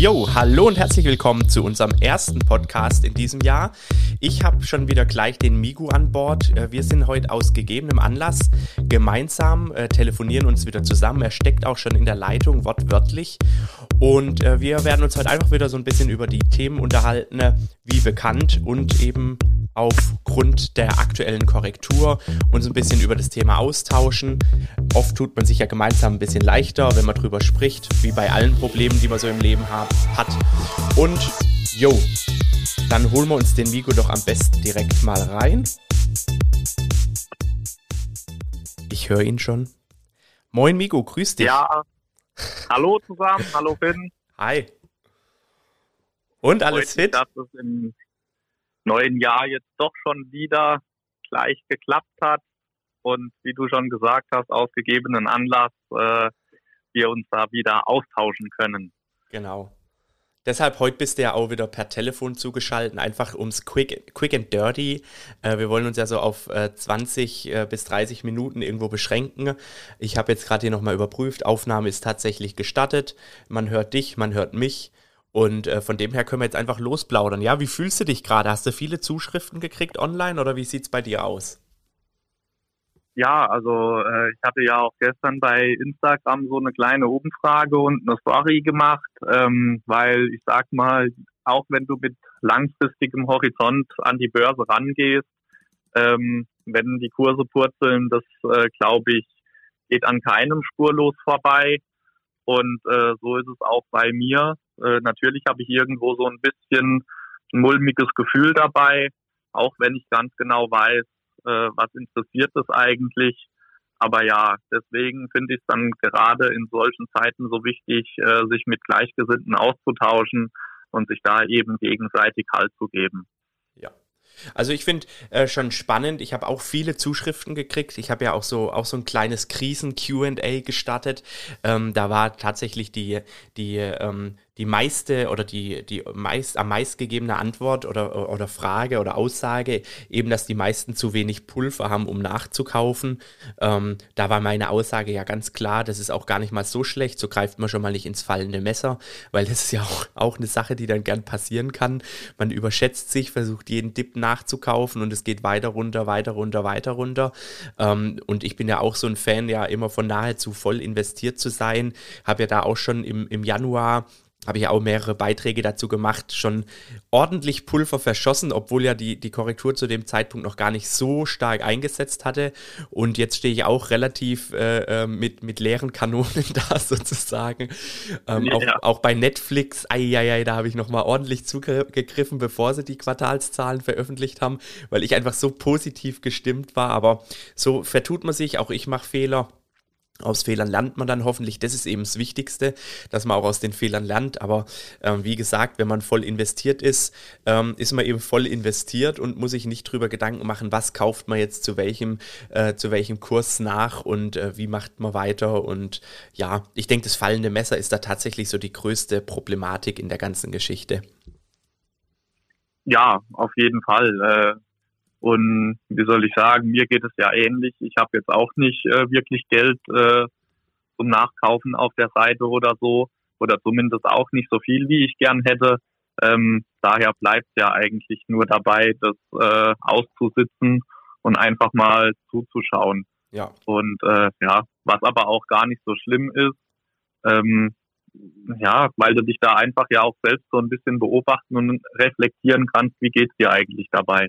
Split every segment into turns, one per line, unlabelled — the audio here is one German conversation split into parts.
Jo, hallo und herzlich willkommen zu unserem ersten Podcast in diesem Jahr. Ich habe schon wieder gleich den Migu an Bord. Äh, wir sind heute aus gegebenem Anlass gemeinsam, äh, telefonieren uns wieder zusammen. Er steckt auch schon in der Leitung, wortwörtlich. Und äh, wir werden uns heute einfach wieder so ein bisschen über die Themen unterhalten, wie bekannt und eben aufgrund der aktuellen Korrektur uns ein bisschen über das Thema austauschen. Oft tut man sich ja gemeinsam ein bisschen leichter, wenn man drüber spricht, wie bei allen Problemen, die man so im Leben hat. Und jo, dann holen wir uns den Vigo doch am besten direkt mal rein. Ich höre ihn schon. Moin Migo, grüß dich.
Ja, hallo zusammen, hallo Finn.
Hi. Und alles
Freut
fit?
Dass es im neuen Jahr jetzt doch schon wieder gleich geklappt hat und wie du schon gesagt hast, aus gegebenen Anlass äh, wir uns da wieder austauschen können.
Genau. Deshalb heute bist du ja auch wieder per Telefon zugeschaltet, einfach ums Quick, quick and Dirty. Äh, wir wollen uns ja so auf äh, 20 äh, bis 30 Minuten irgendwo beschränken. Ich habe jetzt gerade hier nochmal überprüft, Aufnahme ist tatsächlich gestattet. Man hört dich, man hört mich. Und äh, von dem her können wir jetzt einfach losplaudern. Ja, wie fühlst du dich gerade? Hast du viele Zuschriften gekriegt online oder wie sieht es bei dir aus?
Ja, also äh, ich hatte ja auch gestern bei Instagram so eine kleine Umfrage und eine Story gemacht, ähm, weil ich sag mal, auch wenn du mit langfristigem Horizont an die Börse rangehst, ähm, wenn die Kurse purzeln, das äh, glaube ich, geht an keinem spurlos vorbei. Und äh, so ist es auch bei mir. Äh, natürlich habe ich irgendwo so ein bisschen ein mulmiges Gefühl dabei, auch wenn ich ganz genau weiß, äh, was interessiert es eigentlich. Aber ja, deswegen finde ich es dann gerade in solchen Zeiten so wichtig, äh, sich mit Gleichgesinnten auszutauschen und sich da eben gegenseitig Halt zu geben.
Ja. Also ich finde äh, schon spannend, ich habe auch viele Zuschriften gekriegt. Ich habe ja auch so, auch so ein kleines Krisen-QA gestartet. Ähm, da war tatsächlich die, die ähm, die meiste oder die, die meist, am meistgegebene Antwort oder, oder Frage oder Aussage eben, dass die meisten zu wenig Pulver haben, um nachzukaufen. Ähm, da war meine Aussage ja ganz klar, das ist auch gar nicht mal so schlecht, so greift man schon mal nicht ins fallende Messer, weil das ist ja auch, auch eine Sache, die dann gern passieren kann. Man überschätzt sich, versucht jeden Dip nachzukaufen und es geht weiter runter, weiter runter, weiter runter. Ähm, und ich bin ja auch so ein Fan, ja immer von nahezu voll investiert zu sein. Habe ja da auch schon im, im Januar habe ich auch mehrere Beiträge dazu gemacht, schon ordentlich Pulver verschossen, obwohl ja die, die Korrektur zu dem Zeitpunkt noch gar nicht so stark eingesetzt hatte. Und jetzt stehe ich auch relativ äh, äh mit, mit leeren Kanonen da sozusagen. Ähm, ja. auch, auch bei Netflix, ei, da habe ich nochmal ordentlich zugegriffen, bevor sie die Quartalszahlen veröffentlicht haben, weil ich einfach so positiv gestimmt war. Aber so vertut man sich, auch ich mache Fehler. Aus Fehlern lernt man dann hoffentlich. Das ist eben das Wichtigste, dass man auch aus den Fehlern lernt. Aber ähm, wie gesagt, wenn man voll investiert ist, ähm, ist man eben voll investiert und muss sich nicht drüber Gedanken machen, was kauft man jetzt zu welchem, äh, zu welchem Kurs nach und äh, wie macht man weiter. Und ja, ich denke, das fallende Messer ist da tatsächlich so die größte Problematik in der ganzen Geschichte.
Ja, auf jeden Fall. Und wie soll ich sagen, mir geht es ja ähnlich. Ich habe jetzt auch nicht äh, wirklich Geld äh, zum Nachkaufen auf der Seite oder so. Oder zumindest auch nicht so viel, wie ich gern hätte. Ähm, daher bleibt ja eigentlich nur dabei, das äh, auszusitzen und einfach mal zuzuschauen.
Ja.
Und äh, ja, was aber auch gar nicht so schlimm ist, ähm, ja, weil du dich da einfach ja auch selbst so ein bisschen beobachten und reflektieren kannst, wie geht's dir eigentlich dabei.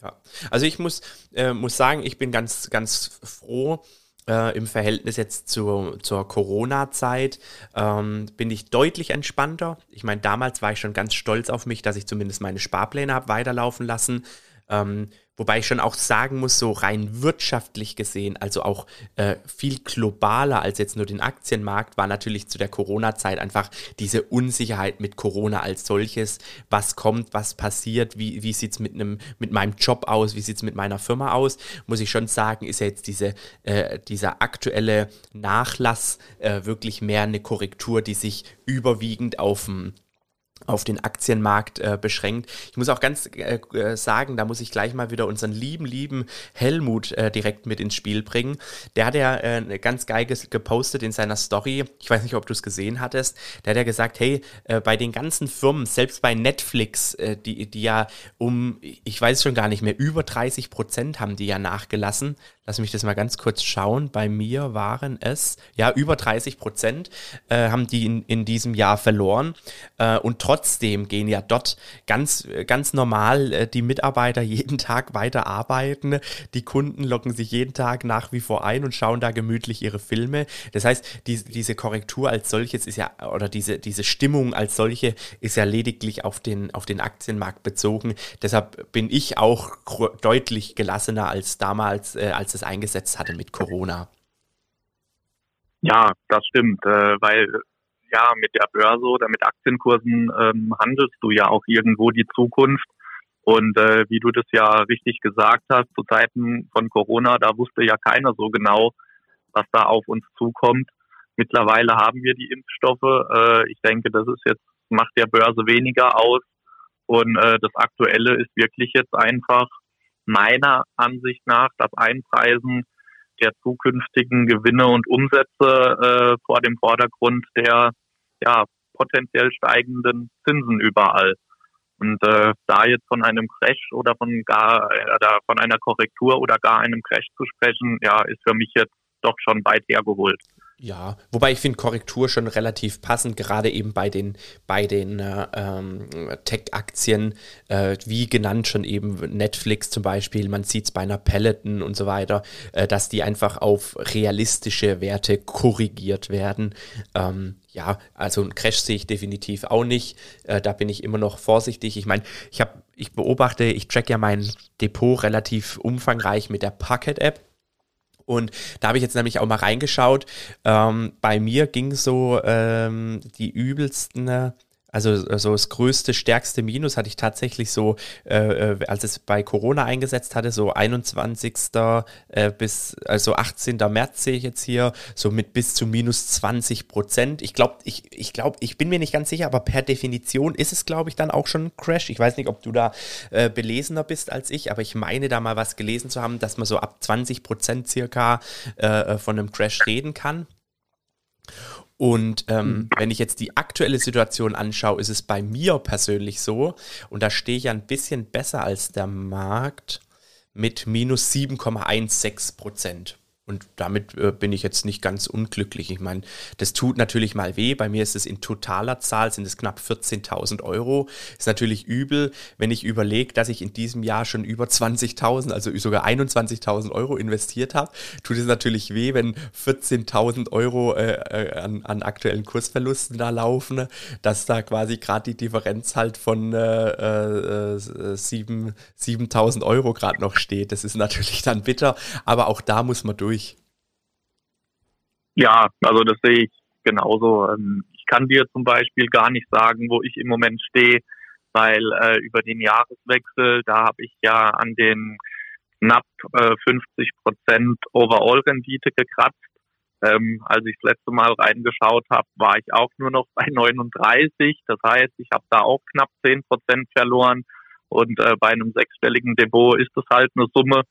Ja, also ich muss, äh, muss sagen, ich bin ganz, ganz froh, äh, im Verhältnis jetzt zu, zur Corona-Zeit ähm, bin ich deutlich entspannter. Ich meine, damals war ich schon ganz stolz auf mich, dass ich zumindest meine Sparpläne habe weiterlaufen lassen. Ähm, wobei ich schon auch sagen muss, so rein wirtschaftlich gesehen, also auch äh, viel globaler als jetzt nur den Aktienmarkt, war natürlich zu der Corona-Zeit einfach diese Unsicherheit mit Corona als solches. Was kommt, was passiert, wie, wie sieht es mit, mit meinem Job aus, wie sieht es mit meiner Firma aus? Muss ich schon sagen, ist ja jetzt diese, äh, dieser aktuelle Nachlass äh, wirklich mehr eine Korrektur, die sich überwiegend auf dem auf den Aktienmarkt äh, beschränkt. Ich muss auch ganz äh, äh, sagen, da muss ich gleich mal wieder unseren lieben, lieben Helmut äh, direkt mit ins Spiel bringen. Der hat ja äh, ganz geil gepostet in seiner Story. Ich weiß nicht, ob du es gesehen hattest. Der hat ja gesagt, hey, äh, bei den ganzen Firmen, selbst bei Netflix, die, die ja um, ich weiß schon gar nicht mehr, über 30 Prozent haben die ja nachgelassen. Lass mich das mal ganz kurz schauen. Bei mir waren es, ja, über 30 Prozent haben die in, in diesem Jahr verloren. und trotzdem gehen ja dort ganz, ganz normal äh, die Mitarbeiter jeden Tag weiter arbeiten. Die Kunden locken sich jeden Tag nach wie vor ein und schauen da gemütlich ihre Filme. Das heißt, die, diese Korrektur als solches ist ja, oder diese, diese Stimmung als solche ist ja lediglich auf den, auf den Aktienmarkt bezogen. Deshalb bin ich auch deutlich gelassener als damals, äh, als es eingesetzt hatte mit Corona.
Ja, das stimmt, äh, weil ja, mit der Börse oder mit Aktienkursen ähm, handelst du ja auch irgendwo die Zukunft. Und äh, wie du das ja richtig gesagt hast, zu Zeiten von Corona, da wusste ja keiner so genau, was da auf uns zukommt. Mittlerweile haben wir die Impfstoffe. Äh, ich denke, das ist jetzt, macht der Börse weniger aus. Und äh, das Aktuelle ist wirklich jetzt einfach meiner Ansicht nach das Einpreisen der zukünftigen Gewinne und Umsätze äh, vor dem Vordergrund der ja, potenziell steigenden Zinsen überall. Und äh, da jetzt von einem Crash oder von gar oder von einer Korrektur oder gar einem Crash zu sprechen, ja, ist für mich jetzt doch schon weit hergeholt.
Ja, wobei ich finde Korrektur schon relativ passend, gerade eben bei den, bei den äh, ähm, Tech-Aktien, äh, wie genannt schon eben Netflix zum Beispiel, man sieht es bei einer Peloton und so weiter, äh, dass die einfach auf realistische Werte korrigiert werden. Ähm, ja, also ein Crash sehe ich definitiv auch nicht. Äh, da bin ich immer noch vorsichtig. Ich meine, ich habe, ich beobachte, ich track ja mein Depot relativ umfangreich mit der Pocket-App. Und da habe ich jetzt nämlich auch mal reingeschaut. Ähm, bei mir ging so ähm, die übelsten also, also das größte, stärkste Minus hatte ich tatsächlich so, äh, äh als es bei Corona eingesetzt hatte, so 21. Äh, bis, also 18. März sehe ich jetzt hier, so mit bis zu minus 20 Prozent. Ich glaube, ich, ich glaube, ich bin mir nicht ganz sicher, aber per Definition ist es, glaube ich, dann auch schon ein Crash. Ich weiß nicht, ob du da äh, belesener bist als ich, aber ich meine da mal was gelesen zu haben, dass man so ab 20 Prozent circa äh, äh, von einem Crash reden kann. Und ähm, mhm. wenn ich jetzt die aktuelle Situation anschaue, ist es bei mir persönlich so, und da stehe ich ein bisschen besser als der Markt mit minus 7,16 Prozent. Und damit äh, bin ich jetzt nicht ganz unglücklich. Ich meine, das tut natürlich mal weh. Bei mir ist es in totaler Zahl, sind es knapp 14.000 Euro. Ist natürlich übel, wenn ich überlege, dass ich in diesem Jahr schon über 20.000, also sogar 21.000 Euro investiert habe. Tut es natürlich weh, wenn 14.000 Euro äh, äh, an, an, aktuellen Kursverlusten da laufen, dass da quasi gerade die Differenz halt von äh, 7.000 äh, Euro gerade noch steht. Das ist natürlich dann bitter, aber auch da muss man durch.
Ja, also das sehe ich genauso. Ähm, ich kann dir zum Beispiel gar nicht sagen, wo ich im Moment stehe, weil äh, über den Jahreswechsel, da habe ich ja an den knapp äh, 50 Prozent Overall-Rendite gekratzt. Ähm, als ich das letzte Mal reingeschaut habe, war ich auch nur noch bei 39. Das heißt, ich habe da auch knapp 10 Prozent verloren. Und äh, bei einem sechsstelligen Depot ist das halt eine Summe,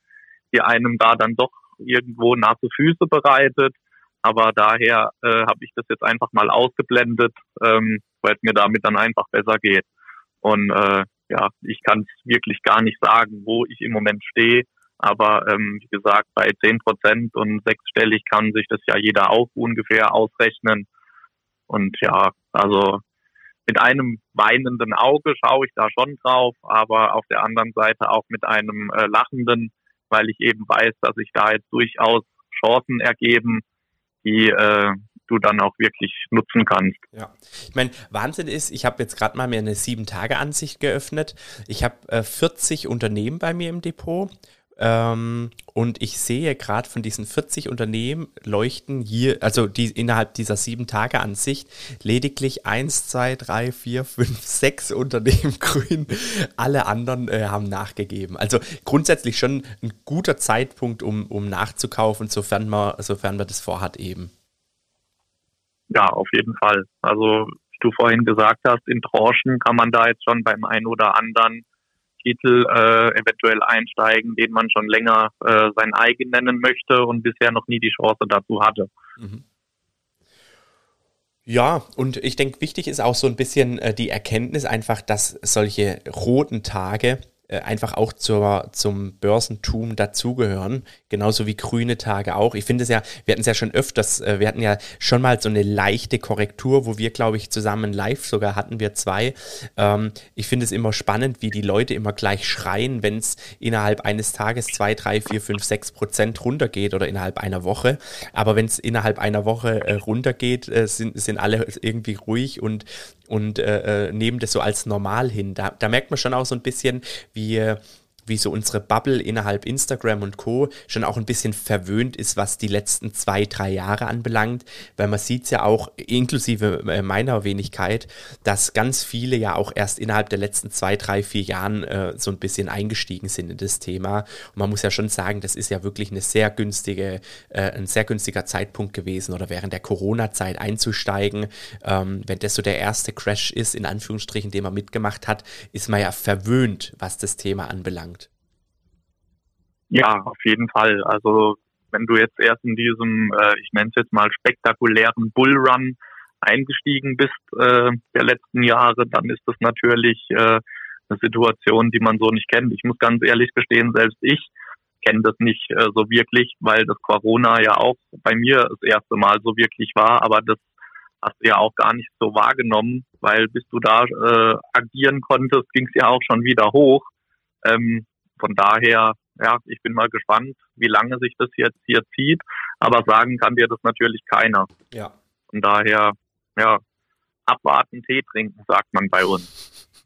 die einem da dann doch irgendwo nasse Füße bereitet. Aber daher äh, habe ich das jetzt einfach mal ausgeblendet, ähm, weil es mir damit dann einfach besser geht. Und äh, ja, ich kann es wirklich gar nicht sagen, wo ich im Moment stehe. Aber ähm, wie gesagt, bei zehn Prozent und sechsstellig kann sich das ja jeder auch ungefähr ausrechnen. Und ja, also mit einem weinenden Auge schaue ich da schon drauf, aber auf der anderen Seite auch mit einem äh, lachenden, weil ich eben weiß, dass sich da jetzt durchaus Chancen ergeben, die äh, du dann auch wirklich nutzen kannst.
Ja, ich meine, Wahnsinn ist, ich habe jetzt gerade mal mir eine Sieben-Tage-Ansicht geöffnet. Ich habe äh, 40 Unternehmen bei mir im Depot ähm, und ich sehe gerade von diesen 40 Unternehmen leuchten hier, also die innerhalb dieser sieben Tage Ansicht, lediglich 1, 2, 3, 4, 5, 6 Unternehmen grün. Alle anderen äh, haben nachgegeben. Also grundsätzlich schon ein guter Zeitpunkt, um, um nachzukaufen, sofern man, sofern man das vorhat eben.
Ja, auf jeden Fall. Also du vorhin gesagt hast, in Tranchen kann man da jetzt schon beim einen oder anderen Titel äh, eventuell einsteigen, den man schon länger äh, sein eigen nennen möchte und bisher noch nie die Chance dazu hatte. Mhm.
Ja, und ich denke, wichtig ist auch so ein bisschen äh, die Erkenntnis einfach, dass solche roten Tage einfach auch zur, zum Börsentum dazugehören, genauso wie grüne Tage auch. Ich finde es ja, wir hatten es ja schon öfters, äh, wir hatten ja schon mal so eine leichte Korrektur, wo wir, glaube ich, zusammen live sogar hatten wir zwei. Ähm, ich finde es immer spannend, wie die Leute immer gleich schreien, wenn es innerhalb eines Tages zwei, drei, vier, fünf, sechs Prozent runtergeht oder innerhalb einer Woche. Aber wenn es innerhalb einer Woche äh, runtergeht, äh, sind, sind alle irgendwie ruhig und und äh, äh, nehmen das so als normal hin. Da, da merkt man schon auch so ein bisschen, wie wie so unsere Bubble innerhalb Instagram und Co. schon auch ein bisschen verwöhnt ist, was die letzten zwei, drei Jahre anbelangt, weil man sieht ja auch, inklusive äh, meiner Wenigkeit, dass ganz viele ja auch erst innerhalb der letzten zwei, drei, vier Jahren äh, so ein bisschen eingestiegen sind in das Thema. Und man muss ja schon sagen, das ist ja wirklich eine sehr günstige, äh, ein sehr günstiger Zeitpunkt gewesen oder während der Corona-Zeit einzusteigen. Ähm, wenn das so der erste Crash ist, in Anführungsstrichen, den man mitgemacht hat, ist man ja verwöhnt, was das Thema anbelangt.
Ja, auf jeden Fall. Also wenn du jetzt erst in diesem, äh, ich nenne es jetzt mal spektakulären Bullrun eingestiegen bist äh, der letzten Jahre, dann ist das natürlich äh, eine Situation, die man so nicht kennt. Ich muss ganz ehrlich gestehen, selbst ich kenne das nicht äh, so wirklich, weil das Corona ja auch bei mir das erste Mal so wirklich war, aber das hast du ja auch gar nicht so wahrgenommen, weil bis du da äh, agieren konntest, ging es ja auch schon wieder hoch. Ähm, von daher ja, ich bin mal gespannt, wie lange sich das jetzt hier zieht. Aber sagen kann dir das natürlich keiner.
Ja.
Von daher, ja, abwarten, Tee trinken, sagt man bei uns.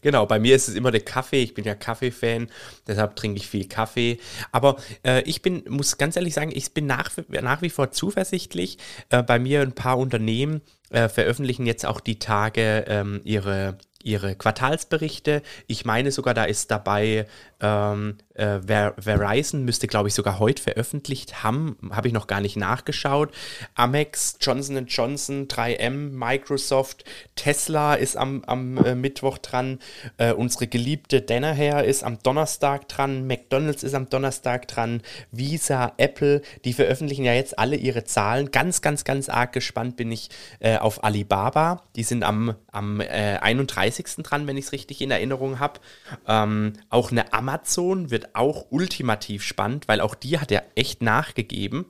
Genau, bei mir ist es immer der Kaffee. Ich bin ja Kaffee-Fan, deshalb trinke ich viel Kaffee. Aber äh, ich bin, muss ganz ehrlich sagen, ich bin nach, nach wie vor zuversichtlich. Äh, bei mir ein paar Unternehmen äh, veröffentlichen jetzt auch die Tage ähm, ihre ihre Quartalsberichte. Ich meine sogar, da ist dabei ähm, äh, Verizon, müsste glaube ich sogar heute veröffentlicht haben, habe ich noch gar nicht nachgeschaut. Amex, Johnson Johnson, 3M, Microsoft, Tesla ist am, am äh, Mittwoch dran, äh, unsere geliebte Danaher ist am Donnerstag dran, McDonald's ist am Donnerstag dran, Visa, Apple, die veröffentlichen ja jetzt alle ihre Zahlen. Ganz, ganz, ganz arg gespannt bin ich äh, auf Alibaba. Die sind am, am 31. Äh, dran, wenn ich es richtig in Erinnerung habe. Ähm, auch eine Amazon wird auch ultimativ spannend, weil auch die hat ja echt nachgegeben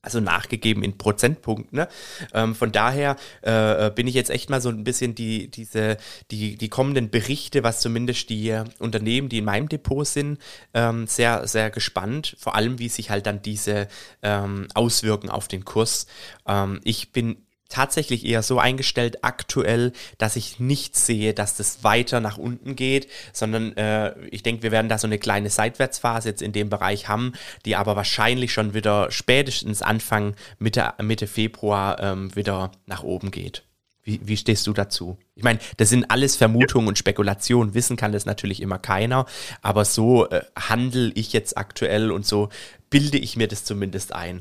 also nachgegeben in Prozentpunkten. Ne? Ähm, von daher äh, bin ich jetzt echt mal so ein bisschen die, diese, die, die kommenden Berichte, was zumindest die Unternehmen, die in meinem Depot sind, ähm, sehr, sehr gespannt. Vor allem, wie sich halt dann diese ähm, auswirken auf den Kurs. Ähm, ich bin tatsächlich eher so eingestellt aktuell, dass ich nicht sehe, dass das weiter nach unten geht, sondern äh, ich denke, wir werden da so eine kleine Seitwärtsphase jetzt in dem Bereich haben, die aber wahrscheinlich schon wieder spätestens Anfang Mitte, Mitte Februar ähm, wieder nach oben geht. Wie, wie stehst du dazu? Ich meine, das sind alles Vermutungen und Spekulationen. Wissen kann das natürlich immer keiner. Aber so äh, handle ich jetzt aktuell und so bilde ich mir das zumindest ein.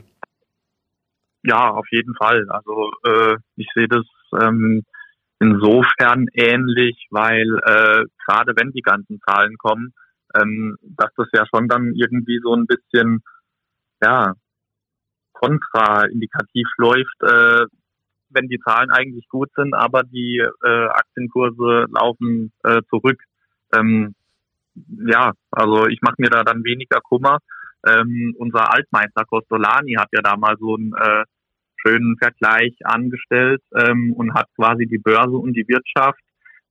Ja, auf jeden Fall. Also äh, ich sehe das ähm, insofern ähnlich, weil äh, gerade wenn die ganzen Zahlen kommen, ähm, dass das ja schon dann irgendwie so ein bisschen ja kontraindikativ läuft, äh, wenn die Zahlen eigentlich gut sind, aber die äh, Aktienkurse laufen äh, zurück. Ähm, ja, also ich mache mir da dann weniger Kummer. Ähm, unser Altmeister Costolani hat ja da mal so ein äh, schönen Vergleich angestellt ähm, und hat quasi die Börse und die Wirtschaft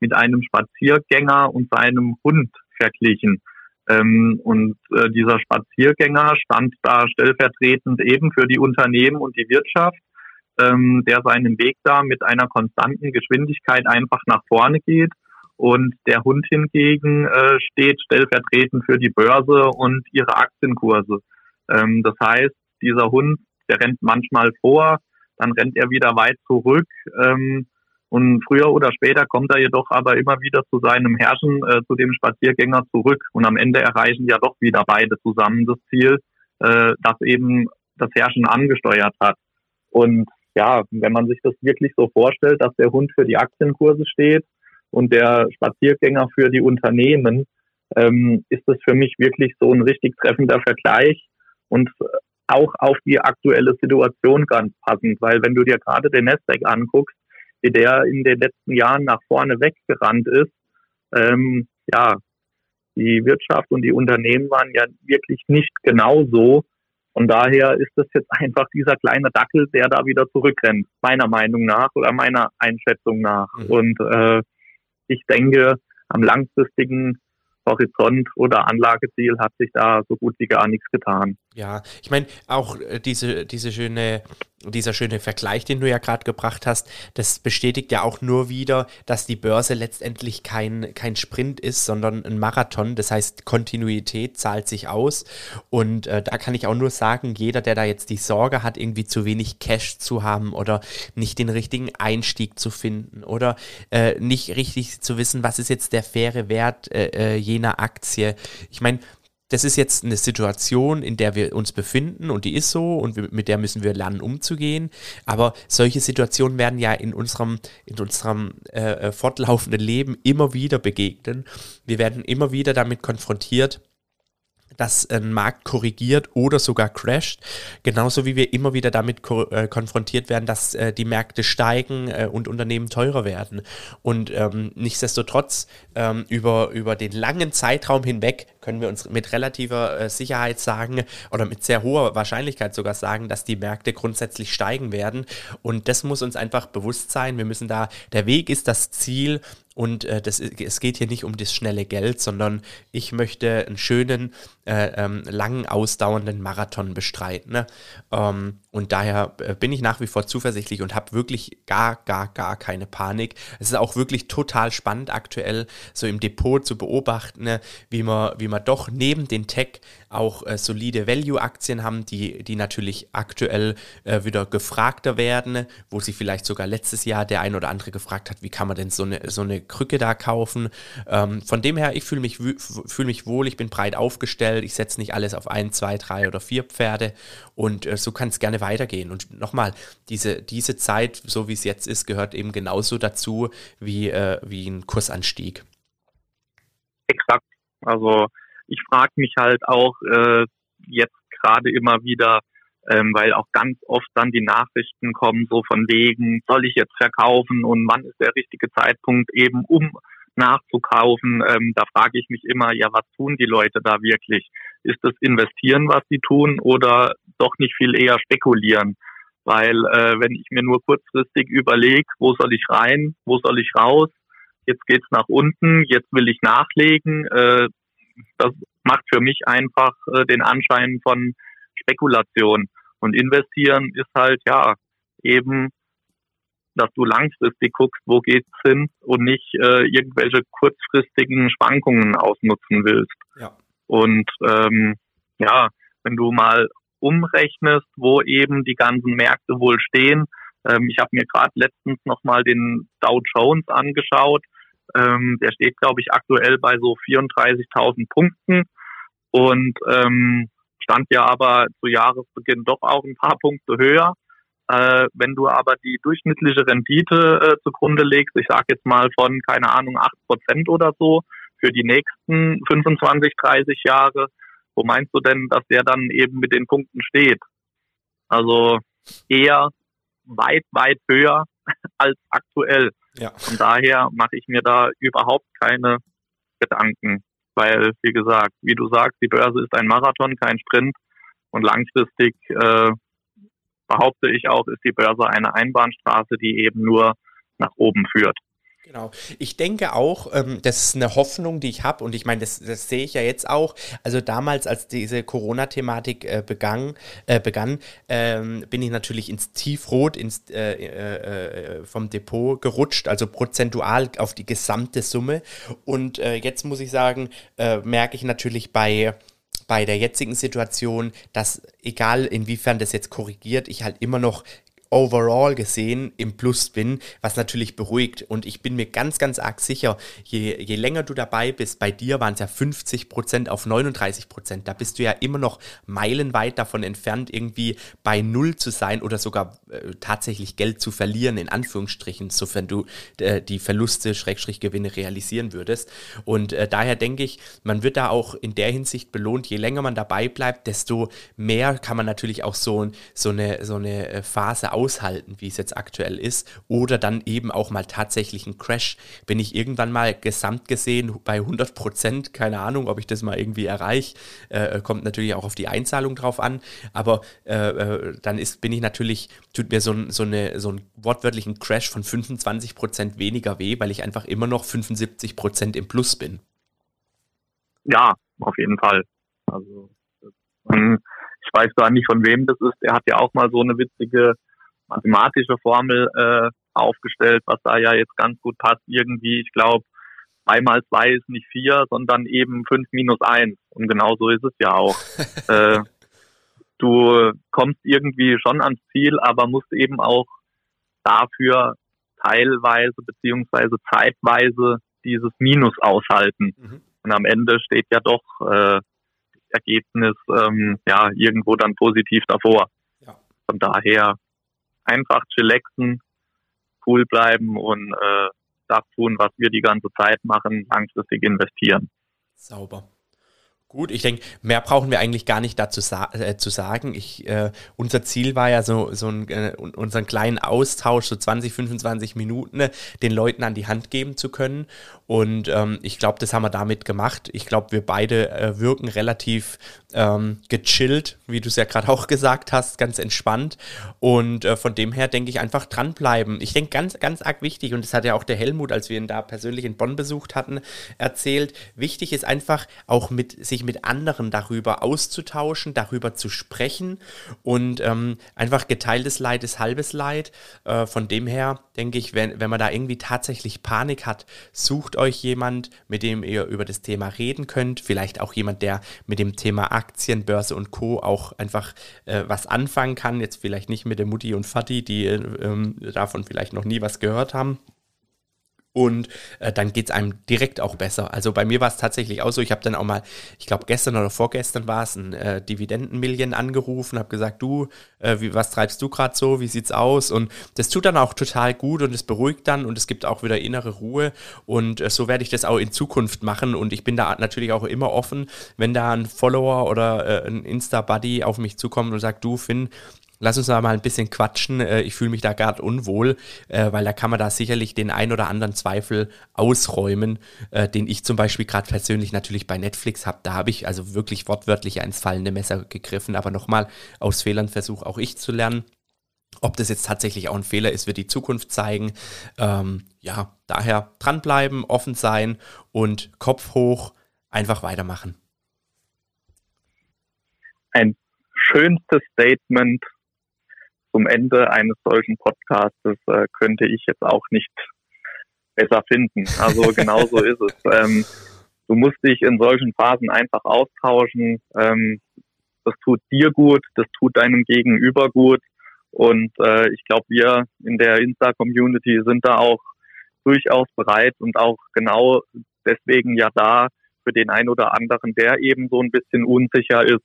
mit einem Spaziergänger und seinem Hund verglichen. Ähm, und äh, dieser Spaziergänger stand da stellvertretend eben für die Unternehmen und die Wirtschaft, ähm, der seinen Weg da mit einer konstanten Geschwindigkeit einfach nach vorne geht. Und der Hund hingegen äh, steht stellvertretend für die Börse und ihre Aktienkurse. Ähm, das heißt, dieser Hund der rennt manchmal vor, dann rennt er wieder weit zurück. Ähm, und früher oder später kommt er jedoch aber immer wieder zu seinem Herrschen, äh, zu dem Spaziergänger zurück. Und am Ende erreichen ja doch wieder beide zusammen das Ziel, äh, das eben das Herrschen angesteuert hat. Und ja, wenn man sich das wirklich so vorstellt, dass der Hund für die Aktienkurse steht und der Spaziergänger für die Unternehmen, ähm, ist das für mich wirklich so ein richtig treffender Vergleich und auch auf die aktuelle Situation ganz passend, weil wenn du dir gerade den Nasdaq anguckst, wie der in den letzten Jahren nach vorne weggerannt ist, ähm, ja, die Wirtschaft und die Unternehmen waren ja wirklich nicht genau so. Von daher ist das jetzt einfach dieser kleine Dackel, der da wieder zurückrennt, meiner Meinung nach oder meiner Einschätzung nach. Mhm. Und äh, ich denke, am langfristigen Horizont oder Anlageziel hat sich da so gut wie gar nichts getan.
Ja, ich meine, auch äh, diese, diese schöne dieser schöne Vergleich, den du ja gerade gebracht hast, das bestätigt ja auch nur wieder, dass die Börse letztendlich kein, kein Sprint ist, sondern ein Marathon. Das heißt, Kontinuität zahlt sich aus. Und äh, da kann ich auch nur sagen, jeder, der da jetzt die Sorge hat, irgendwie zu wenig Cash zu haben oder nicht den richtigen Einstieg zu finden oder äh, nicht richtig zu wissen, was ist jetzt der faire Wert äh, äh jener Aktie. Ich meine, das ist jetzt eine Situation, in der wir uns befinden und die ist so und mit der müssen wir lernen umzugehen. Aber solche Situationen werden ja in unserem, in unserem äh, äh, fortlaufenden Leben immer wieder begegnen. Wir werden immer wieder damit konfrontiert, dass ein Markt korrigiert oder sogar crasht. Genauso wie wir immer wieder damit äh, konfrontiert werden, dass äh, die Märkte steigen äh, und Unternehmen teurer werden. Und ähm, nichtsdestotrotz ähm, über, über den langen Zeitraum hinweg können wir uns mit relativer äh, Sicherheit sagen oder mit sehr hoher Wahrscheinlichkeit sogar sagen, dass die Märkte grundsätzlich steigen werden. Und das muss uns einfach bewusst sein. Wir müssen da, der Weg ist das Ziel und äh, das, es geht hier nicht um das schnelle Geld, sondern ich möchte einen schönen, äh, ähm, langen, ausdauernden Marathon bestreiten. Ne? Ähm, und daher äh, bin ich nach wie vor zuversichtlich und habe wirklich gar, gar, gar keine Panik. Es ist auch wirklich total spannend aktuell, so im Depot zu beobachten, ne? wie, man, wie man doch neben den Tech auch äh, solide Value-Aktien haben, die, die natürlich aktuell äh, wieder gefragter werden, wo sich vielleicht sogar letztes Jahr der ein oder andere gefragt hat, wie kann man denn so eine, so eine Krücke da kaufen. Ähm, von dem her, ich fühle mich, fühl mich wohl, ich bin breit aufgestellt, ich setze nicht alles auf ein, zwei, drei oder vier Pferde und äh, so kann es gerne weitergehen. Und nochmal, diese, diese Zeit, so wie es jetzt ist, gehört eben genauso dazu wie, äh, wie ein Kursanstieg.
Exakt. Also ich frage mich halt auch äh, jetzt gerade immer wieder, ähm, weil auch ganz oft dann die Nachrichten kommen, so von wegen, soll ich jetzt verkaufen und wann ist der richtige Zeitpunkt eben, um nachzukaufen. Ähm, da frage ich mich immer, ja, was tun die Leute da wirklich? Ist das Investieren, was sie tun oder doch nicht viel eher spekulieren? Weil äh, wenn ich mir nur kurzfristig überlege, wo soll ich rein, wo soll ich raus, jetzt geht's nach unten, jetzt will ich nachlegen, äh, das macht für mich einfach äh, den Anschein von Spekulation. Und investieren ist halt ja eben, dass du langfristig guckst, wo geht's hin und nicht äh, irgendwelche kurzfristigen Schwankungen ausnutzen willst. Ja. Und ähm, ja, wenn du mal umrechnest, wo eben die ganzen Märkte wohl stehen. Ähm, ich habe mir gerade letztens nochmal den Dow Jones angeschaut. Ähm, der steht, glaube ich, aktuell bei so 34.000 Punkten und ähm, stand ja aber zu Jahresbeginn doch auch ein paar Punkte höher. Äh, wenn du aber die durchschnittliche Rendite äh, zugrunde legst, ich sage jetzt mal von, keine Ahnung, acht Prozent oder so für die nächsten 25, 30 Jahre, wo meinst du denn, dass der dann eben mit den Punkten steht? Also eher weit, weit höher als aktuell. Ja. Von daher mache ich mir da überhaupt keine Gedanken, weil, wie gesagt, wie du sagst, die Börse ist ein Marathon, kein Sprint und langfristig äh, behaupte ich auch, ist die Börse eine Einbahnstraße, die eben nur nach oben führt.
Genau. Ich denke auch, ähm, das ist eine Hoffnung, die ich habe und ich meine, das, das sehe ich ja jetzt auch. Also damals, als diese Corona-Thematik äh, begann, äh, begann ähm, bin ich natürlich ins Tiefrot ins, äh, äh, äh vom Depot gerutscht, also prozentual auf die gesamte Summe. Und äh, jetzt muss ich sagen, merke ich natürlich bei bei der jetzigen Situation, dass egal inwiefern das jetzt korrigiert, ich halt immer noch overall gesehen im Plus bin, was natürlich beruhigt. Und ich bin mir ganz, ganz arg sicher, je, je länger du dabei bist, bei dir waren es ja 50 Prozent auf 39 Prozent, da bist du ja immer noch meilenweit davon entfernt, irgendwie bei Null zu sein oder sogar äh, tatsächlich Geld zu verlieren, in Anführungsstrichen, sofern du äh, die Verluste, Schrägstrich Gewinne realisieren würdest. Und äh, daher denke ich, man wird da auch in der Hinsicht belohnt, je länger man dabei bleibt, desto mehr kann man natürlich auch so, so, eine, so eine äh, Phase aushalten, wie es jetzt aktuell ist, oder dann eben auch mal tatsächlich ein Crash. Bin ich irgendwann mal gesamt gesehen bei 100 Prozent, keine Ahnung, ob ich das mal irgendwie erreiche, äh, kommt natürlich auch auf die Einzahlung drauf an, aber äh, äh, dann ist, bin ich natürlich, tut mir so, so, eine, so einen wortwörtlichen Crash von 25 Prozent weniger weh, weil ich einfach immer noch 75 Prozent im Plus bin.
Ja, auf jeden Fall. Also ich weiß gar nicht, von wem das ist. Er hat ja auch mal so eine witzige mathematische Formel äh, aufgestellt, was da ja jetzt ganz gut passt. Irgendwie, ich glaube, zwei mal zwei ist nicht vier, sondern eben fünf minus eins. Und genau so ist es ja auch. äh, du kommst irgendwie schon ans Ziel, aber musst eben auch dafür teilweise beziehungsweise zeitweise dieses Minus aushalten. Mhm. Und am Ende steht ja doch äh, Ergebnis ähm, ja irgendwo dann positiv davor. Ja. Von daher einfach chillaxen, cool bleiben und äh, das tun, was wir die ganze Zeit machen, langfristig investieren.
Sauber. Gut, ich denke, mehr brauchen wir eigentlich gar nicht dazu sa äh, zu sagen. Ich, äh, unser Ziel war ja so, so ein, äh, unseren kleinen Austausch, so 20, 25 Minuten, äh, den Leuten an die Hand geben zu können. Und ähm, ich glaube, das haben wir damit gemacht. Ich glaube, wir beide äh, wirken relativ ähm, gechillt, wie du es ja gerade auch gesagt hast, ganz entspannt. Und äh, von dem her denke ich einfach dranbleiben. Ich denke, ganz, ganz arg wichtig, und das hat ja auch der Helmut, als wir ihn da persönlich in Bonn besucht hatten, erzählt. Wichtig ist einfach auch mit sich mit anderen darüber auszutauschen, darüber zu sprechen und ähm, einfach geteiltes Leid ist halbes Leid. Äh, von dem her denke ich, wenn, wenn man da irgendwie tatsächlich Panik hat, sucht euch jemand, mit dem ihr über das Thema reden könnt. Vielleicht auch jemand, der mit dem Thema Aktien, Börse und Co. auch einfach äh, was anfangen kann. Jetzt vielleicht nicht mit der Mutti und Vati, die äh, davon vielleicht noch nie was gehört haben und äh, dann geht es einem direkt auch besser. Also bei mir war es tatsächlich auch so, ich habe dann auch mal, ich glaube gestern oder vorgestern war es, ein äh, Dividendenmillion angerufen, habe gesagt, du, äh, wie, was treibst du gerade so, wie sieht's aus? Und das tut dann auch total gut und es beruhigt dann und es gibt auch wieder innere Ruhe und äh, so werde ich das auch in Zukunft machen und ich bin da natürlich auch immer offen, wenn da ein Follower oder äh, ein Insta-Buddy auf mich zukommt und sagt, du Finn, Lass uns mal ein bisschen quatschen. Äh, ich fühle mich da gerade unwohl, äh, weil da kann man da sicherlich den ein oder anderen Zweifel ausräumen, äh, den ich zum Beispiel gerade persönlich natürlich bei Netflix habe. Da habe ich also wirklich wortwörtlich ins fallende Messer gegriffen. Aber nochmal, aus Fehlern versuche auch ich zu lernen. Ob das jetzt tatsächlich auch ein Fehler ist, wird die Zukunft zeigen. Ähm, ja, daher dranbleiben, offen sein und Kopf hoch, einfach weitermachen.
Ein schönstes Statement zum Ende eines solchen Podcastes äh, könnte ich jetzt auch nicht besser finden. Also genau so ist es. Ähm, du musst dich in solchen Phasen einfach austauschen. Ähm, das tut dir gut, das tut deinem Gegenüber gut. Und äh, ich glaube, wir in der Insta-Community sind da auch durchaus bereit und auch genau deswegen ja da für den einen oder anderen, der eben so ein bisschen unsicher ist,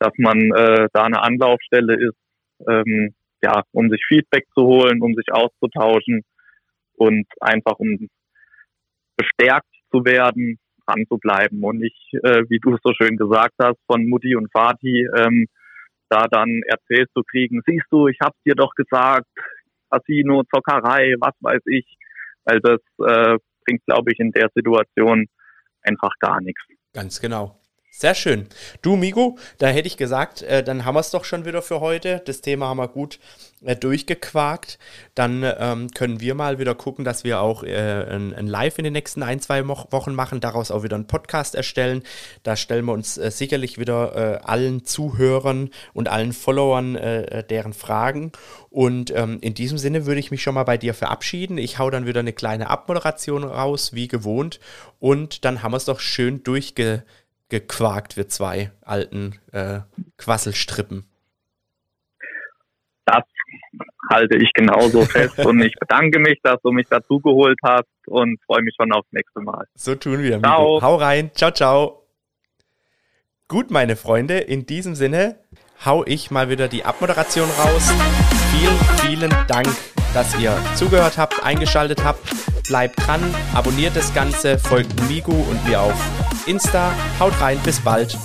dass man äh, da eine Anlaufstelle ist, ähm, ja, um sich Feedback zu holen, um sich auszutauschen und einfach um bestärkt zu werden, dran zu bleiben und nicht, äh, wie du es so schön gesagt hast, von Mutti und Vati ähm, da dann erzählt zu kriegen, siehst du, ich hab's dir doch gesagt, Casino, Zockerei, was weiß ich, weil das äh, bringt, glaube ich, in der Situation einfach gar nichts.
Ganz genau. Sehr schön. Du, Migo, da hätte ich gesagt, äh, dann haben wir es doch schon wieder für heute. Das Thema haben wir gut äh, durchgequakt. Dann ähm, können wir mal wieder gucken, dass wir auch äh, ein, ein, Live in den nächsten ein, zwei Wochen machen, daraus auch wieder einen Podcast erstellen. Da stellen wir uns äh, sicherlich wieder äh, allen Zuhörern und allen Followern äh, deren Fragen. Und ähm, in diesem Sinne würde ich mich schon mal bei dir verabschieden. Ich hau dann wieder eine kleine Abmoderation raus, wie gewohnt. Und dann haben wir es doch schön durchge gequakt, wir zwei alten äh, Quasselstrippen.
Das halte ich genauso fest. Und ich bedanke mich, dass du mich dazugeholt hast und freue mich schon aufs nächste Mal.
So tun wir. Amigo. Ciao. Hau rein. Ciao, ciao. Gut, meine Freunde, in diesem Sinne hau ich mal wieder die Abmoderation raus. Vielen, vielen Dank, dass ihr zugehört habt, eingeschaltet habt. Bleibt dran, abonniert das Ganze, folgt Migu und mir auf Insta. Haut rein, bis bald.